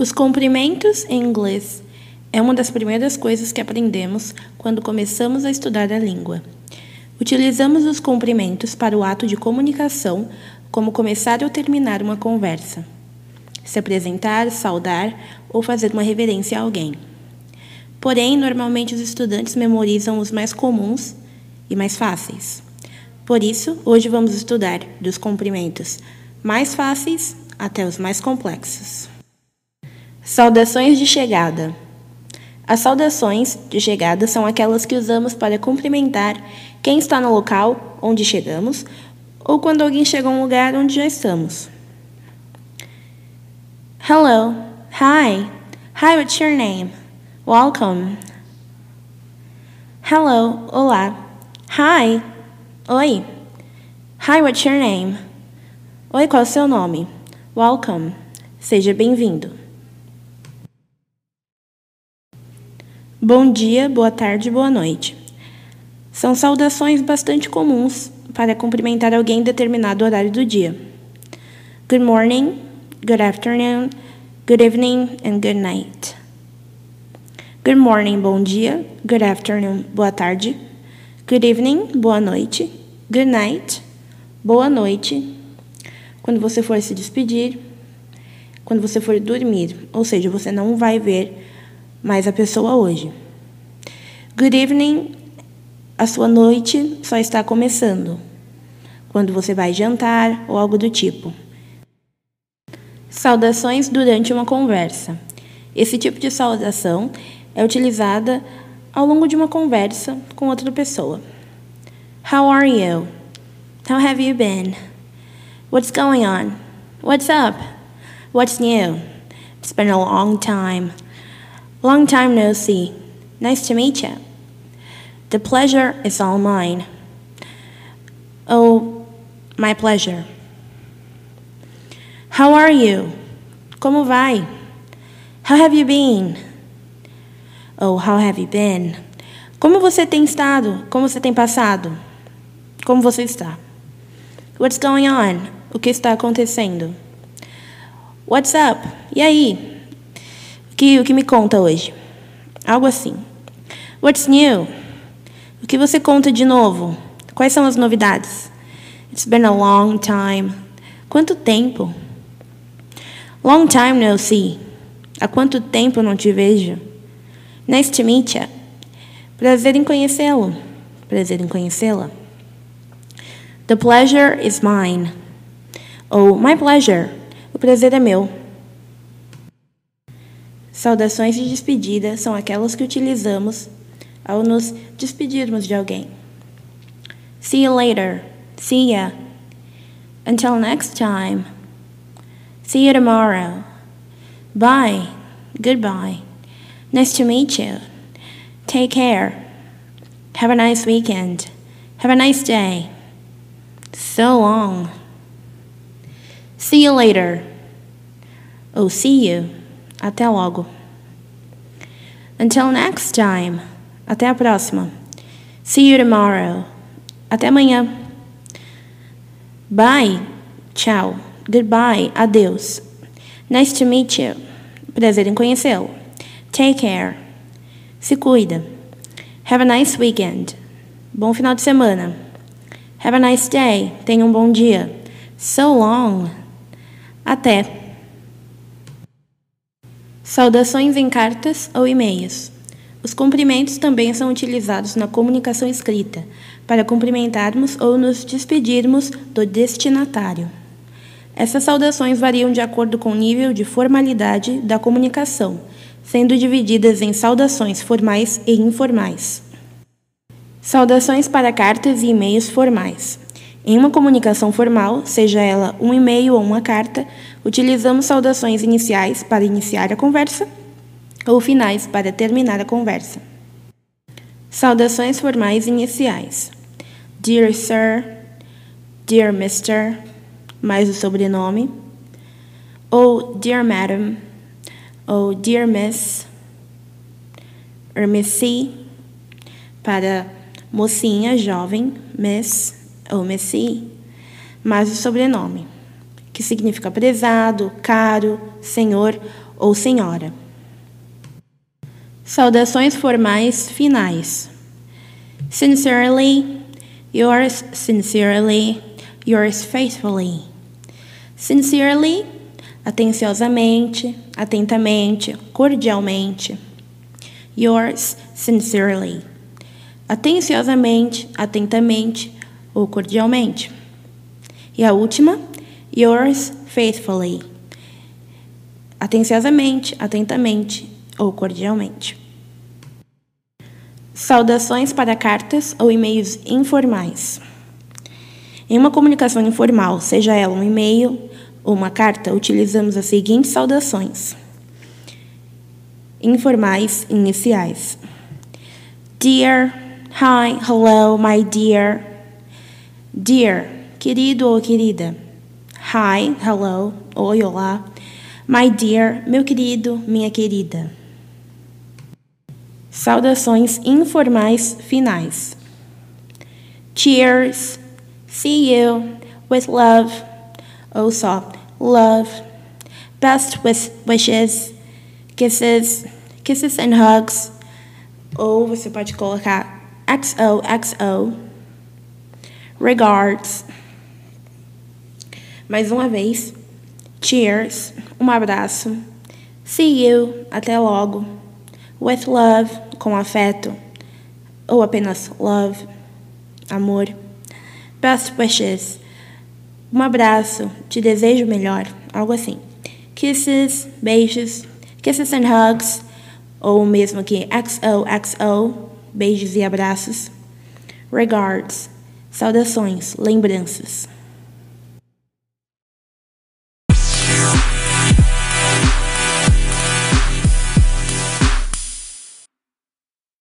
Os cumprimentos em inglês é uma das primeiras coisas que aprendemos quando começamos a estudar a língua. Utilizamos os cumprimentos para o ato de comunicação, como começar ou terminar uma conversa, se apresentar, saudar ou fazer uma reverência a alguém. Porém, normalmente os estudantes memorizam os mais comuns e mais fáceis. Por isso, hoje vamos estudar dos cumprimentos mais fáceis até os mais complexos. Saudações de chegada. As saudações de chegada são aquelas que usamos para cumprimentar quem está no local onde chegamos ou quando alguém chega a um lugar onde já estamos. Hello. Hi. Hi, what's your name? Welcome. Hello. Olá. Hi. Oi. Hi, what's your name? Oi, qual é o seu nome? Welcome. Seja bem-vindo. Bom dia, boa tarde, boa noite. São saudações bastante comuns para cumprimentar alguém em determinado horário do dia. Good morning, good afternoon, good evening and good night. Good morning, bom dia. Good afternoon, boa tarde. Good evening, boa noite. Good night, boa noite. Quando você for se despedir, quando você for dormir, ou seja, você não vai ver mais a pessoa hoje. Good evening, a sua noite só está começando. Quando você vai jantar ou algo do tipo. Saudações durante uma conversa. Esse tipo de saudação é utilizada ao longo de uma conversa com outra pessoa. How are you? How have you been? What's going on? What's up? What's new? It's been a long time. Long time no see. Nice to meet you. The pleasure is all mine. Oh, my pleasure. How are you? Como vai? How have you been? Oh, how have you been? Como você tem estado? Como você tem passado? Como você está? What's going on? O que está acontecendo? What's up? E aí? Que, o que me conta hoje? Algo assim. What's new? O que você conta de novo? Quais são as novidades? It's been a long time. Quanto tempo? Long time no see. Há quanto tempo não te vejo? Nice to meet you. Prazer em conhecê-lo. Prazer em conhecê-la. The pleasure is mine. Ou my pleasure. O prazer é meu. Saudações de despedida são aquelas que utilizamos ao nos despedirmos de alguém. See you later. See ya. Until next time. See you tomorrow. Bye. Goodbye. Nice to meet you. Take care. Have a nice weekend. Have a nice day. So long. See you later. Oh, see you. Até logo. Until next time. Até a próxima. See you tomorrow. Até amanhã. Bye. Tchau. Goodbye. Adeus. Nice to meet you. Prazer em conhecê-lo. Take care. Se cuida. Have a nice weekend. Bom final de semana. Have a nice day. Tenha um bom dia. So long. Até. Saudações em cartas ou e-mails. Os cumprimentos também são utilizados na comunicação escrita, para cumprimentarmos ou nos despedirmos do destinatário. Essas saudações variam de acordo com o nível de formalidade da comunicação, sendo divididas em saudações formais e informais. Saudações para cartas e e-mails formais. Em uma comunicação formal, seja ela um e-mail ou uma carta, utilizamos saudações iniciais para iniciar a conversa ou finais para terminar a conversa. Saudações formais iniciais: Dear Sir, Dear Mr., mais o sobrenome, ou Dear Madam, ou Dear Miss, or Missy, para mocinha, jovem, Miss ou Messi, mas o sobrenome, que significa prezado, caro, senhor ou senhora. Saudações formais finais. Sincerely, yours sincerely, yours faithfully. Sincerely, atenciosamente, atentamente, cordialmente. Yours sincerely. Atenciosamente, atentamente ou cordialmente. E a última, yours faithfully. Atenciosamente, atentamente ou cordialmente. Saudações para cartas ou e-mails informais. Em uma comunicação informal, seja ela um e-mail ou uma carta, utilizamos as seguintes saudações informais iniciais. Dear, hi, hello, my dear. Dear, querido ou querida. Hi, hello, oi, olá. My dear, meu querido, minha querida. Saudações informais finais. Cheers. See you. With love. Ou só love. Best wishes. Kisses. Kisses and hugs. Ou você pode colocar XOXO. Regards. Mais uma vez. Cheers. Um abraço. See you. Até logo with love, com afeto, ou apenas love, amor. Best wishes, um abraço, te desejo melhor, algo assim. Kisses, beijos, kisses and hugs, ou mesmo que XOXO, beijos e abraços. Regards, saudações, lembranças.